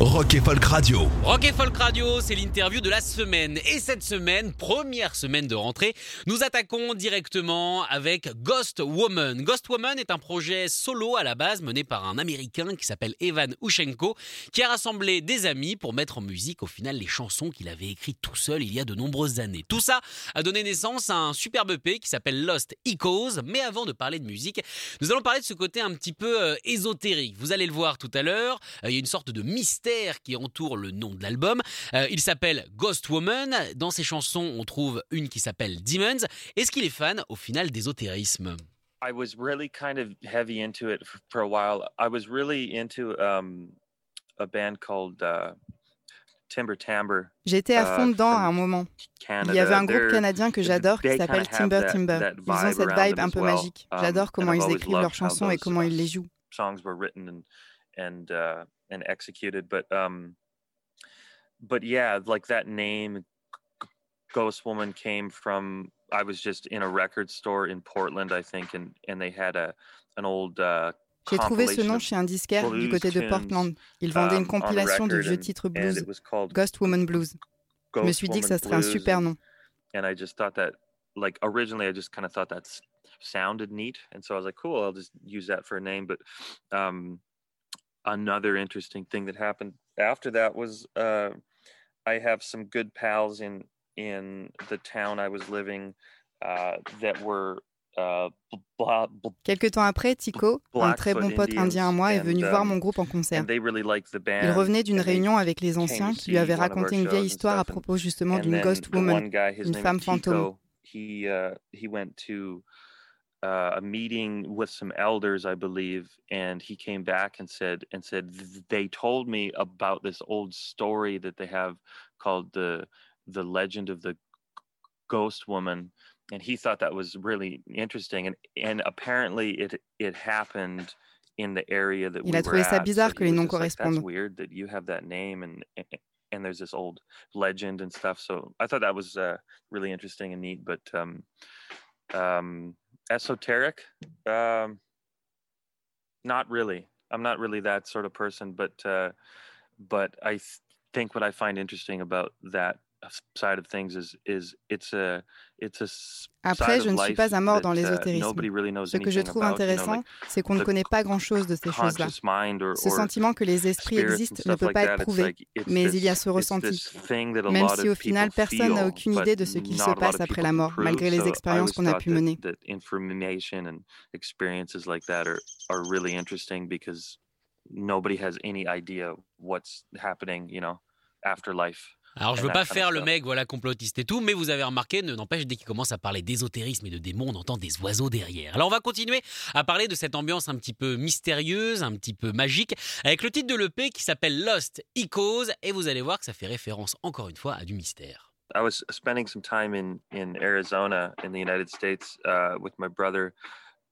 Rock et Folk Radio. Rock et Folk Radio, c'est l'interview de la semaine. Et cette semaine, première semaine de rentrée, nous attaquons directement avec Ghost Woman. Ghost Woman est un projet solo à la base mené par un Américain qui s'appelle Evan Ushenko, qui a rassemblé des amis pour mettre en musique au final les chansons qu'il avait écrites tout seul il y a de nombreuses années. Tout ça a donné naissance à un superbe EP qui s'appelle Lost Echoes. Mais avant de parler de musique, nous allons parler de ce côté un petit peu euh, ésotérique. Vous allez le voir tout à l'heure, euh, il y a une sorte de mystère qui entoure le nom de l'album. Euh, il s'appelle Ghost Woman. Dans ses chansons, on trouve une qui s'appelle Demons. Est-ce qu'il est fan au final d'ésotérisme I was really kind of heavy into it for a while. I was really into um, a band called uh, Timber Timber. J'étais à fond uh, dedans à un moment. Il y avait un groupe canadien que j'adore qui s'appelle Timber Timber. Ils ont cette vibe un peu magique. Um, J'adore comment ils écrivent leurs chansons et comment ils les jouent. Songs were written and, executed. But um, but yeah, like that name, Ghost Woman, came from. I was just in a record store in Portland, I think, and and they had a an old. Uh, J'ai trouvé ce nom chez un disquaire du côté de Portland. Il vendait une um, compilation de vieux titres blues, Ghost Woman Blues. Je me suis dit que ça serait un super nom. And I just thought that, like, originally I just kind of thought that sounded neat, and so I was like, cool, I'll just use that for a name. But um, another interesting thing that happened after that was uh, I have some good pals in in the town I was living uh, that were uh, Quelque temps après, Tico, un très bon pote indien à moi, est venu voir um, mon groupe en concert. Il revenait d'une réunion avec les anciens qui lui avaient raconté une vieille histoire à propos justement d'une ghost woman, une femme fantôme. uh, a meeting with some elders, I believe, and he came back and said and said they told me about this old story that they have called the the legend of the ghost woman, and he thought that was really interesting, and and apparently it it happened in the area that Il we a trouvé ça bizarre so que les noms like, correspondent. That's weird that you have that name and. and there's this old legend and stuff. So I thought that was uh, really interesting and neat. But um, um, esoteric? Um not really. I'm not really that sort of person but uh but i th- think what i find interesting about that side of things is is it's a it's a Après, je ne suis pas un mort dans uh, l'ésotérisme. Ce que je trouve intéressant, c'est qu'on ne connaît pas grand-chose de ces choses-là. Ce sentiment que les esprits existent ne peut pas être prouvé, mais il y a ce ressenti. Même si au final, personne n'a aucune idée de ce qu'il se passe après la mort, malgré les expériences qu'on a pu mener. Nobody has any idea what's happening, you know, after life. Alors, je veux pas faire le mec, voilà, complotiste et tout, mais vous avez remarqué, ne n'empêche, dès qu'il commence à parler d'ésotérisme et de démons, on entend des oiseaux derrière. Alors, on va continuer à parler de cette ambiance un petit peu mystérieuse, un petit peu magique, avec le titre de l'EP qui s'appelle Lost Echoes, et vous allez voir que ça fait référence encore une fois à du mystère. I was spending some time in, in Arizona in the United States uh, with my brother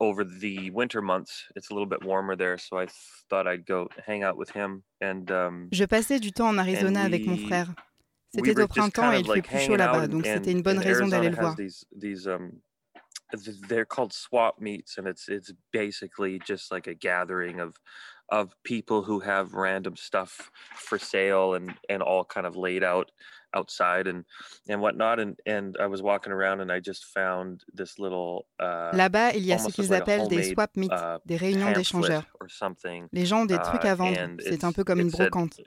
over the winter months. It's a little bit warmer there, so I thought I'd go hang out with him. And um, je passais du temps en Arizona avec mon frère. C'était au printemps et il fait plus chaud là-bas, donc c'était une bonne raison d'aller le voir. Um, they're called swap meets, and it's it's basically just like a gathering of of people who have random stuff for sale and and all kind of laid out outside and and whatnot and and I was walking around and I just found this little uh, Là-bas, il y a ce qu'ils appellent des swap meets, uh, des réunions d'échangeurs. Les gens ont des trucs à uh, vendre, c'est un peu comme une brocante.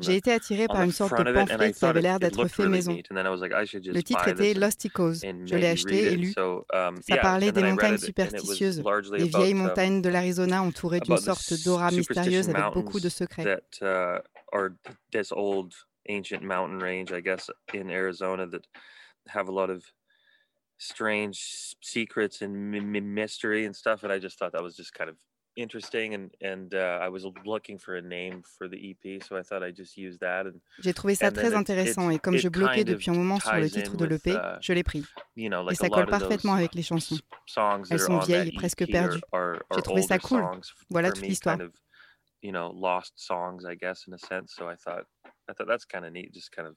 J'ai été attiré par une sorte de pamphlet qui avait l'air d'être fait maison. Le titre était Lost Echoes. Je l'ai acheté et lu. Um, Ça parlait des montagnes superstitieuses, des vieilles um, montagnes de l'Arizona entourées d'une sorte d'aura mystérieuse avec beaucoup de secrets. Uh, ancient mountain range, I guess, in Arizona that have a lot of strange secrets and m- mystery and stuff. And I just thought that was just kind of J'ai trouvé ça très intéressant et comme je bloquais depuis un moment sur le titre de l'EP, uh, je l'ai pris. Et ça colle parfaitement avec les chansons. Elles sont vieilles et presque perdues. J'ai trouvé ça cool. Voilà toute l'histoire. you know lost songs i guess in a sense so i thought i thought that's kind of neat just kind of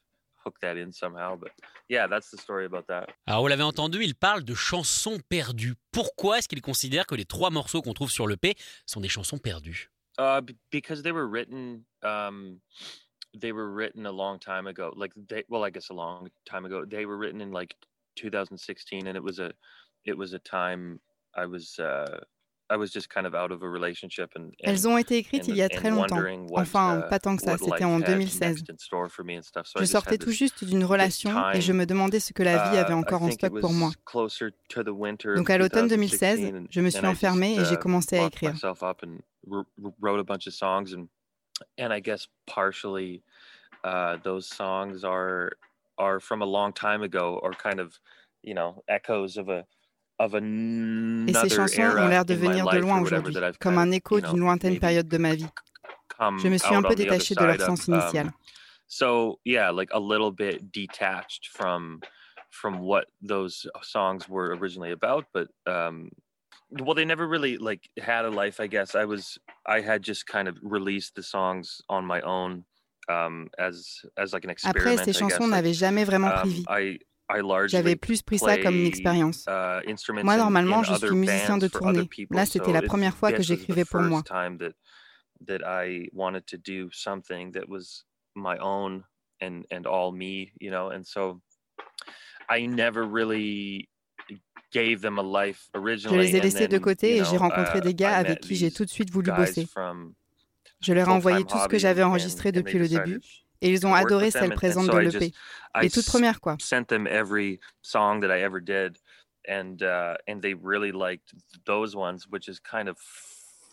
Alors, vous l'avez entendu, il parle de chansons perdues. Pourquoi est-ce qu'il considère que les trois morceaux qu'on trouve sur le P sont des chansons perdues? Uh, Because they were written, um, they were written a long time ago. Like, they, well, I guess a long time ago. They were written in like 2016, and it was a, it was a time I was. Uh, elles ont été écrites il y a très longtemps. Enfin, uh, pas tant que ça, c'était en 2016. Je sortais tout juste d'une relation et je me demandais ce que la vie avait uh, encore en stock pour moi. Donc à l'automne 2016, je me suis enfermé et j'ai uh, commencé à écrire. Songs et ces chansons ont l'air de venir de loin aujourd'hui, comme un écho d'une lointaine période de ma vie. Je me suis un peu détaché de leur sens um, initial. So yeah, like a little bit detached from from what those songs were originally about, but um, well, they never really like had a life. I guess I was I had just kind of released the songs on my own um, as as like an experiment. Après, ces chansons n'avaient jamais vraiment pris um, vie. J'avais plus pris ça comme une expérience. Uh, moi, normalement, je suis musicien de tournée. Là, c'était la première fois que j'écrivais pour moi. Je les ai laissés de côté et j'ai rencontré uh, des gars avec qui j'ai tout de suite voulu bosser. Je leur ai envoyé tout ce que j'avais enregistré depuis le début et ils ont adoré celle présente de l'EP. Les toutes premières, quoi. sent them every song that I ever did, and uh, and they really liked those ones, which is kind of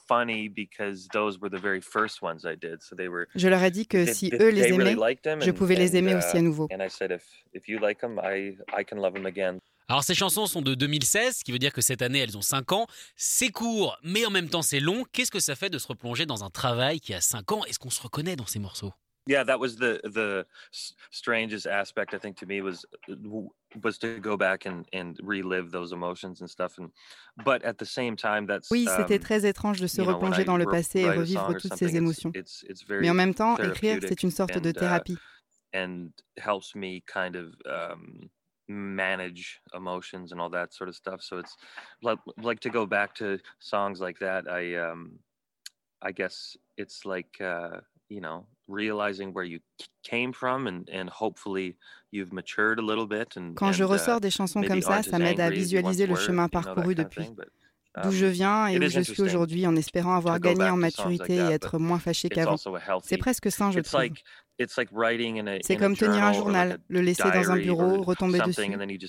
funny because those were the very first ones I did. So they were. Je leur ai dit que si eux les aimaient, je pouvais les aimer aussi à uh, nouveau. And I said if if you like them, I I can love them again. Alors ces chansons sont de 2016, ce qui veut dire que cette année elles ont 5 ans. C'est court, mais en même temps c'est long. Qu'est-ce que ça fait de se replonger dans un travail qui a 5 ans? Est-ce qu'on se reconnaît dans ces morceaux? Yeah that was the the strangest aspect i think to me was was to go back and and relive those emotions and stuff and but at the same time that's oui c'était um, très étrange de se replonger dans le passé et revivre toutes ces émotions. it's, it's mais en même temps écrire c'est une sorte de uh, thérapie. uh, and helps me kind of um, manage emotions and all that sort of stuff so it's like like to go back to songs like that i um i guess it's like uh you know realizing where you came from and, and hopefully you've matured a little bit and, Quand je uh, ressors des chansons comme ça, ça m'aide à visualiser le chemin parcouru depuis. D'où je viens et où je suis aujourd'hui en espérant avoir gagné en maturité et être moins fâché qu'avant. C'est presque sain, je trouve. C'est comme tenir un journal, le laisser dans un bureau, retomber dessus,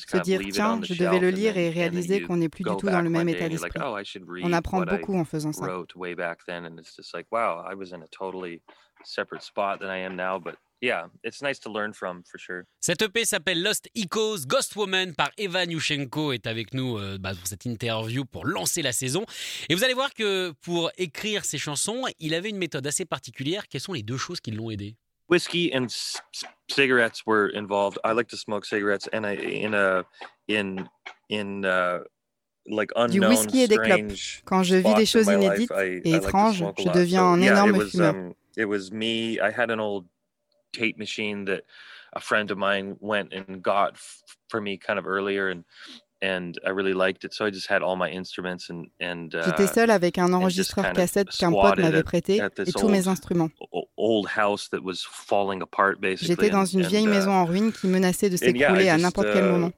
se dire tiens, je devais le lire et réaliser qu'on n'est plus du tout dans le même état d'esprit. Oh, On apprend beaucoup en faisant ça. Cette EP s'appelle Lost Echoes. Ghost Woman par Evan Yushchenko est avec nous euh, bah, pour cette interview pour lancer la saison. Et vous allez voir que pour écrire ses chansons, il avait une méthode assez particulière. Quelles sont les deux choses qui l'ont aidé? Whiskey and cigarettes were involved. I like to smoke cigarettes and I in a in in uh, like unknown, du whisky et des clopes. Quand je vis des choses inédites et étranges, je deviens un énorme fumeur. Um, it was me. I had an old tape machine that a friend of mine went and got f- for me kind of earlier and and I really liked it. So I just had all my instruments and and uh, J'étais seul avec un enregistreur cassette qu'un pote m'avait prêté et tous mes instruments. Old house that was falling apart basically. J'étais dans une vieille maison uh, en ruine qui menaçait de s'écrouler yeah, à n'importe quel uh, moment.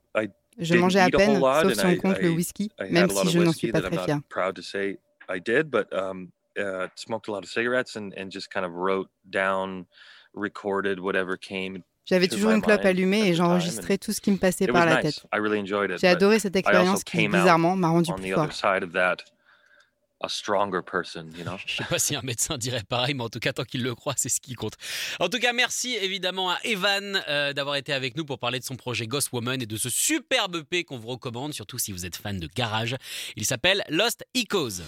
Je mangeais à peine, sauf si on compte le whisky, même si je n'en suis pas très fier. I did, but um, uh, smoked a lot of cigarettes and, and just kind of wrote down, recorded whatever came J'avais toujours une clope allumée et j'enregistrais tout ce qui me passait par la tête. J'ai adoré cette expérience qui, bizarrement, m'a rendu plus fort. A stronger person, you know? Je sais pas si un médecin dirait pareil, mais en tout cas, tant qu'il le croit, c'est ce qui compte. En tout cas, merci évidemment à Evan euh, d'avoir été avec nous pour parler de son projet Ghost Woman et de ce superbe EP qu'on vous recommande, surtout si vous êtes fan de garage. Il s'appelle Lost Echoes.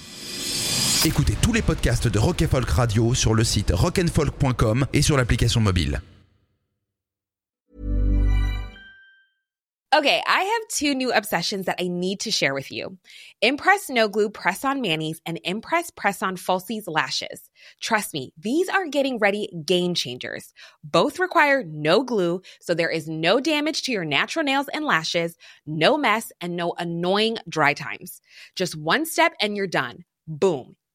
Écoutez tous les podcasts de Rock Folk Radio sur le site rockandfolk.com et sur l'application mobile. Okay, I have two new obsessions that I need to share with you. Impress No Glue Press On Manis and Impress Press On Falsies Lashes. Trust me, these are getting ready game changers. Both require no glue, so there is no damage to your natural nails and lashes, no mess, and no annoying dry times. Just one step and you're done. Boom